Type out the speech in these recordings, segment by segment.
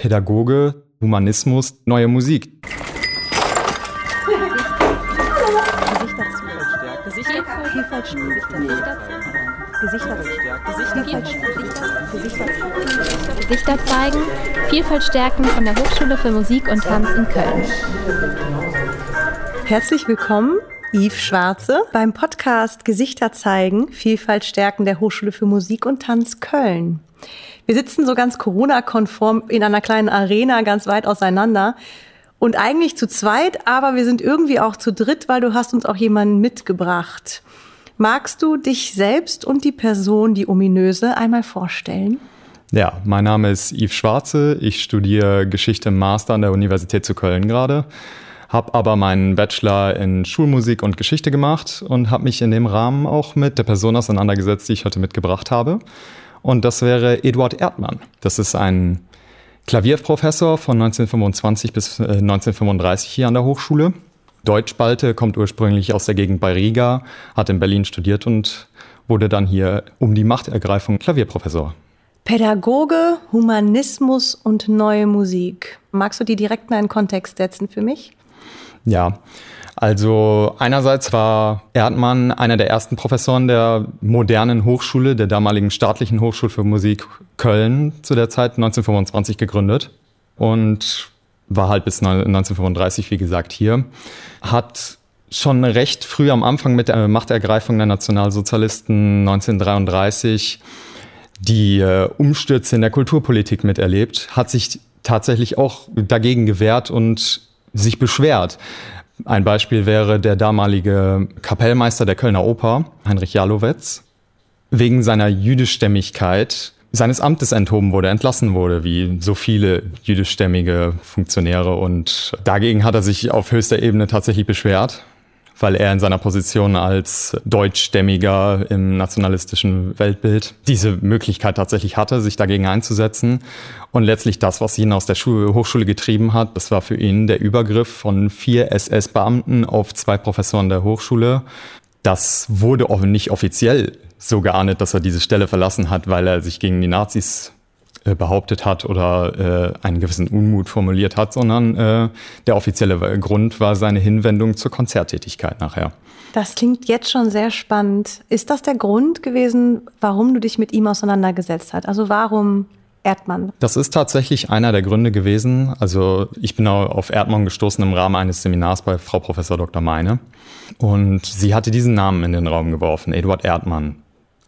Pädagoge, Humanismus, neue Musik. Gesichter zeigen, Vielfalt stärken von der Hochschule für Musik und Tanz in Köln. Herzlich willkommen, Yves Schwarze, beim Podcast Gesichter zeigen, Vielfalt stärken der Hochschule für Musik und Tanz Köln. Wir sitzen so ganz Corona-konform in einer kleinen Arena ganz weit auseinander und eigentlich zu zweit, aber wir sind irgendwie auch zu dritt, weil du hast uns auch jemanden mitgebracht. Magst du dich selbst und die Person, die ominöse, einmal vorstellen? Ja, mein Name ist Yves Schwarze. Ich studiere Geschichte im Master an der Universität zu Köln gerade, habe aber meinen Bachelor in Schulmusik und Geschichte gemacht und habe mich in dem Rahmen auch mit der Person auseinandergesetzt, die ich heute mitgebracht habe. Und das wäre Eduard Erdmann. Das ist ein Klavierprofessor von 1925 bis 1935 äh, hier an der Hochschule. Deutschspalte, kommt ursprünglich aus der Gegend bei Riga, hat in Berlin studiert und wurde dann hier um die Machtergreifung Klavierprofessor. Pädagoge, Humanismus und neue Musik. Magst du die direkt in einen Kontext setzen für mich? Ja, also einerseits war Erdmann einer der ersten Professoren der modernen Hochschule, der damaligen staatlichen Hochschule für Musik Köln zu der Zeit 1925 gegründet und war halt bis 1935, wie gesagt, hier. Hat schon recht früh am Anfang mit der Machtergreifung der Nationalsozialisten 1933 die äh, Umstürze in der Kulturpolitik miterlebt, hat sich tatsächlich auch dagegen gewehrt und sich beschwert. Ein Beispiel wäre der damalige Kapellmeister der Kölner Oper, Heinrich Jalowetz, wegen seiner Jüdischstämmigkeit seines Amtes enthoben wurde, entlassen wurde, wie so viele jüdischstämmige Funktionäre. Und dagegen hat er sich auf höchster Ebene tatsächlich beschwert weil er in seiner Position als Deutschstämmiger im nationalistischen Weltbild diese Möglichkeit tatsächlich hatte, sich dagegen einzusetzen. Und letztlich das, was ihn aus der Schule, Hochschule getrieben hat, das war für ihn der Übergriff von vier SS-Beamten auf zwei Professoren der Hochschule. Das wurde nicht offiziell so geahndet, dass er diese Stelle verlassen hat, weil er sich gegen die Nazis behauptet hat oder äh, einen gewissen Unmut formuliert hat, sondern äh, der offizielle Grund war seine Hinwendung zur Konzerttätigkeit nachher. Das klingt jetzt schon sehr spannend. Ist das der Grund gewesen, warum du dich mit ihm auseinandergesetzt hast? Also warum Erdmann? Das ist tatsächlich einer der Gründe gewesen. Also ich bin auf Erdmann gestoßen im Rahmen eines Seminars bei Frau Professor Dr. Meine. Und sie hatte diesen Namen in den Raum geworfen, Eduard Erdmann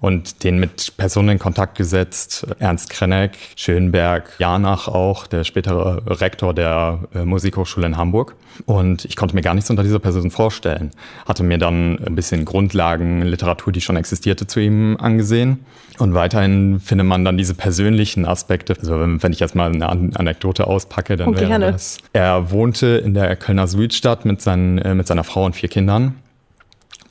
und den mit Personen in Kontakt gesetzt. Ernst Krenneck, Schönberg, Janach auch, der spätere Rektor der äh, Musikhochschule in Hamburg. Und ich konnte mir gar nichts unter dieser Person vorstellen. Hatte mir dann ein bisschen Grundlagen, Literatur, die schon existierte, zu ihm angesehen. Und weiterhin findet man dann diese persönlichen Aspekte. Also wenn ich jetzt mal eine Anekdote auspacke, dann okay, wäre gerne. das. Er wohnte in der Kölner Südstadt mit, seinen, äh, mit seiner Frau und vier Kindern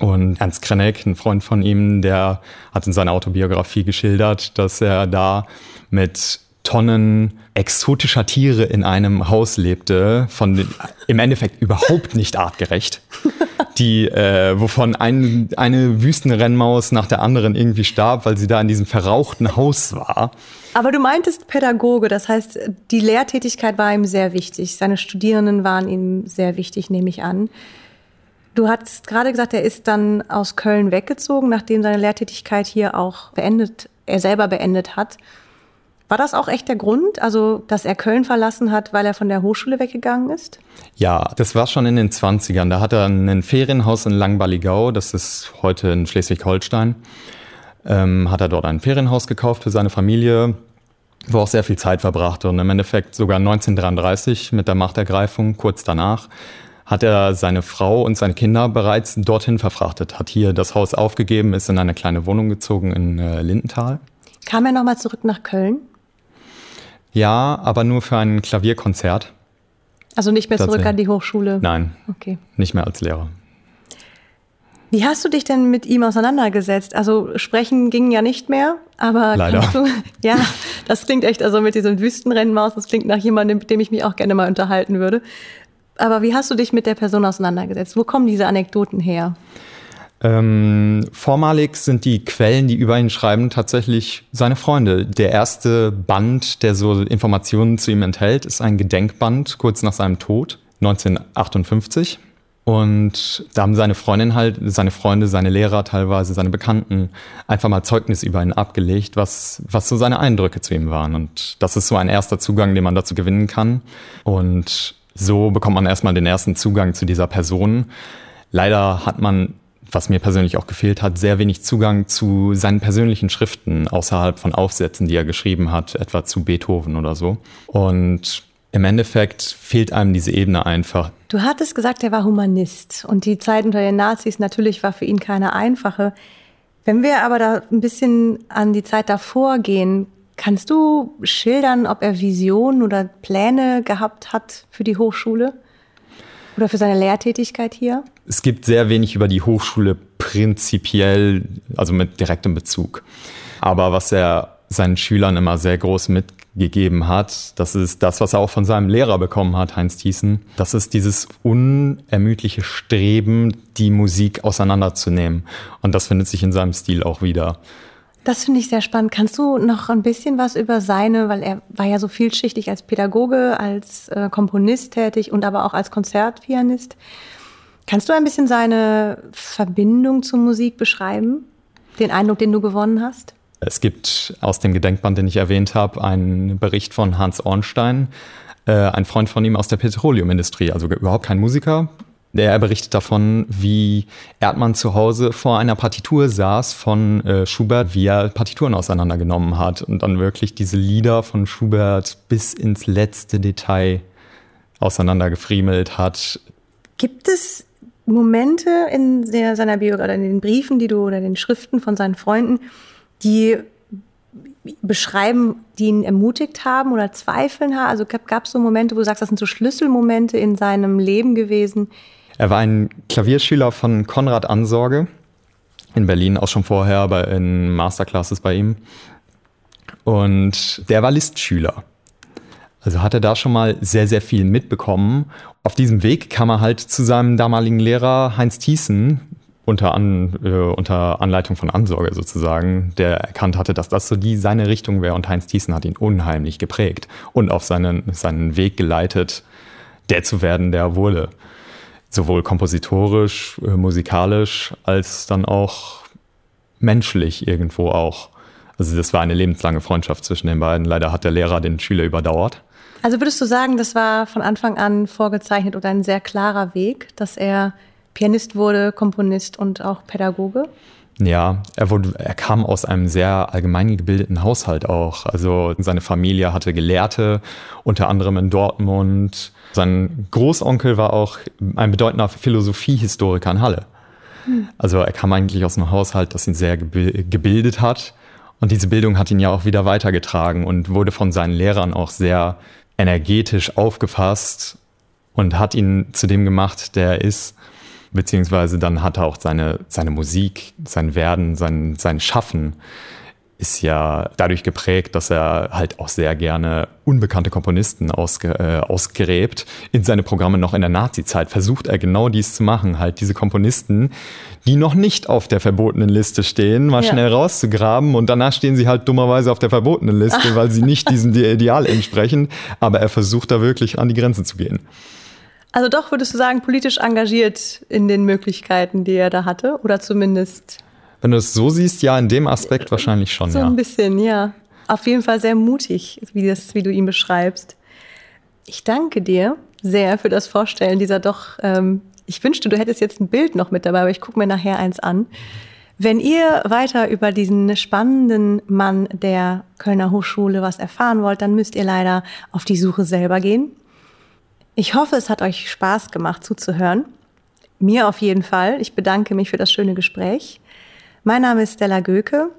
und Ernst Krenek, ein Freund von ihm, der hat in seiner Autobiografie geschildert, dass er da mit Tonnen exotischer Tiere in einem Haus lebte, von den, im Endeffekt überhaupt nicht artgerecht, die, äh, wovon ein, eine Wüstenrennmaus nach der anderen irgendwie starb, weil sie da in diesem verrauchten Haus war. Aber du meintest Pädagoge, das heißt, die Lehrtätigkeit war ihm sehr wichtig. Seine Studierenden waren ihm sehr wichtig, nehme ich an. Du hast gerade gesagt, er ist dann aus Köln weggezogen, nachdem seine Lehrtätigkeit hier auch beendet, er selber beendet hat. War das auch echt der Grund, also dass er Köln verlassen hat, weil er von der Hochschule weggegangen ist? Ja, das war schon in den 20ern. Da hat er ein Ferienhaus in Langballigau, das ist heute in Schleswig-Holstein. Ähm, hat er dort ein Ferienhaus gekauft für seine Familie, wo er auch sehr viel Zeit verbrachte. Und im Endeffekt sogar 1933 mit der Machtergreifung, kurz danach, hat er seine Frau und seine Kinder bereits dorthin verfrachtet, hat hier das Haus aufgegeben, ist in eine kleine Wohnung gezogen in äh, Lindenthal. Kam er nochmal zurück nach Köln? Ja, aber nur für ein Klavierkonzert. Also nicht mehr zurück an die Hochschule? Nein, okay. nicht mehr als Lehrer. Wie hast du dich denn mit ihm auseinandergesetzt? Also sprechen ging ja nicht mehr, aber Leider. Du, ja, das klingt echt, also mit diesem Wüstenrennmaus, das klingt nach jemandem, mit dem ich mich auch gerne mal unterhalten würde. Aber wie hast du dich mit der Person auseinandergesetzt? Wo kommen diese Anekdoten her? Ähm, vormalig sind die Quellen, die über ihn schreiben, tatsächlich seine Freunde. Der erste Band, der so Informationen zu ihm enthält, ist ein Gedenkband kurz nach seinem Tod, 1958. Und da haben seine Freundin halt, seine Freunde, seine Lehrer teilweise, seine Bekannten einfach mal Zeugnis über ihn abgelegt, was, was so seine Eindrücke zu ihm waren. Und das ist so ein erster Zugang, den man dazu gewinnen kann. Und so bekommt man erstmal den ersten Zugang zu dieser Person. Leider hat man, was mir persönlich auch gefehlt hat, sehr wenig Zugang zu seinen persönlichen Schriften außerhalb von Aufsätzen, die er geschrieben hat, etwa zu Beethoven oder so. Und im Endeffekt fehlt einem diese Ebene einfach. Du hattest gesagt, er war Humanist und die Zeit unter den Nazis natürlich war für ihn keine einfache. Wenn wir aber da ein bisschen an die Zeit davor gehen, kannst du schildern, ob er Visionen oder Pläne gehabt hat für die Hochschule oder für seine Lehrtätigkeit hier? Es gibt sehr wenig über die Hochschule prinzipiell, also mit direktem Bezug. Aber was er seinen Schülern immer sehr groß mitgegeben hat. Das ist das, was er auch von seinem Lehrer bekommen hat, Heinz Thiessen. Das ist dieses unermüdliche Streben, die Musik auseinanderzunehmen. Und das findet sich in seinem Stil auch wieder. Das finde ich sehr spannend. Kannst du noch ein bisschen was über seine, weil er war ja so vielschichtig als Pädagoge, als äh, Komponist tätig und aber auch als Konzertpianist. Kannst du ein bisschen seine Verbindung zur Musik beschreiben? Den Eindruck, den du gewonnen hast? Es gibt aus dem Gedenkband, den ich erwähnt habe, einen Bericht von Hans Ornstein, äh, ein Freund von ihm aus der Petroleumindustrie, also überhaupt kein Musiker. Der berichtet davon, wie Erdmann zu Hause vor einer Partitur saß von äh, Schubert, wie er Partituren auseinandergenommen hat und dann wirklich diese Lieder von Schubert bis ins letzte Detail auseinandergefriemelt hat. Gibt es Momente in der, seiner Biografie oder in den Briefen, die du oder den Schriften von seinen Freunden, die beschreiben, die ihn ermutigt haben oder zweifeln haben? Also gab es so Momente, wo du sagst, das sind so Schlüsselmomente in seinem Leben gewesen? Er war ein Klavierschüler von Konrad Ansorge in Berlin, auch schon vorher, aber in Masterclasses bei ihm. Und der war Listschüler. Also hat er da schon mal sehr, sehr viel mitbekommen. Auf diesem Weg kam er halt zu seinem damaligen Lehrer Heinz Thiessen, unter, An, äh, unter Anleitung von Ansorge sozusagen, der erkannt hatte, dass das so die seine Richtung wäre und Heinz Thiessen hat ihn unheimlich geprägt und auf seinen, seinen Weg geleitet, der zu werden, der er wurde. Sowohl kompositorisch, äh, musikalisch, als dann auch menschlich irgendwo auch. Also das war eine lebenslange Freundschaft zwischen den beiden. Leider hat der Lehrer den Schüler überdauert. Also würdest du sagen, das war von Anfang an vorgezeichnet oder ein sehr klarer Weg, dass er Pianist wurde, Komponist und auch Pädagoge? Ja, er, wurde, er kam aus einem sehr allgemein gebildeten Haushalt auch. Also seine Familie hatte Gelehrte, unter anderem in Dortmund. Sein Großonkel war auch ein bedeutender Philosophiehistoriker in Halle. Also er kam eigentlich aus einem Haushalt, das ihn sehr gebildet hat. Und diese Bildung hat ihn ja auch wieder weitergetragen und wurde von seinen Lehrern auch sehr energetisch aufgefasst und hat ihn zu dem gemacht, der er ist beziehungsweise dann hat er auch seine, seine Musik, sein Werden, sein, sein Schaffen ist ja dadurch geprägt, dass er halt auch sehr gerne unbekannte Komponisten ausge, äh, ausgräbt. In seine Programme noch in der Nazi-Zeit versucht er genau dies zu machen, halt diese Komponisten, die noch nicht auf der verbotenen Liste stehen, mal ja. schnell rauszugraben und danach stehen sie halt dummerweise auf der verbotenen Liste, weil sie nicht diesem Ideal entsprechen. Aber er versucht da wirklich an die Grenze zu gehen. Also doch, würdest du sagen, politisch engagiert in den Möglichkeiten, die er da hatte? Oder zumindest. Wenn du es so siehst, ja, in dem Aspekt wahrscheinlich schon, so ja. So ein bisschen, ja. Auf jeden Fall sehr mutig, wie, das, wie du ihn beschreibst. Ich danke dir sehr für das Vorstellen dieser doch, ähm, ich wünschte, du hättest jetzt ein Bild noch mit dabei, aber ich gucke mir nachher eins an. Wenn ihr weiter über diesen spannenden Mann der Kölner Hochschule was erfahren wollt, dann müsst ihr leider auf die Suche selber gehen. Ich hoffe, es hat euch Spaß gemacht zuzuhören. Mir auf jeden Fall. Ich bedanke mich für das schöne Gespräch. Mein Name ist Stella Göke.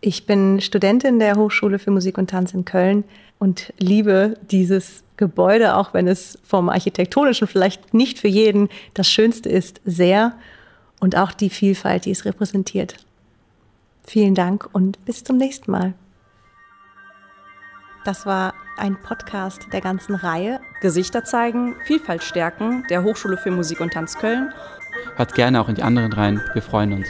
Ich bin Studentin der Hochschule für Musik und Tanz in Köln und liebe dieses Gebäude, auch wenn es vom architektonischen vielleicht nicht für jeden das Schönste ist, sehr und auch die Vielfalt, die es repräsentiert. Vielen Dank und bis zum nächsten Mal. Das war ein Podcast der ganzen Reihe Gesichter zeigen, Vielfalt stärken der Hochschule für Musik und Tanz Köln. Hört gerne auch in die anderen rein. Wir freuen uns.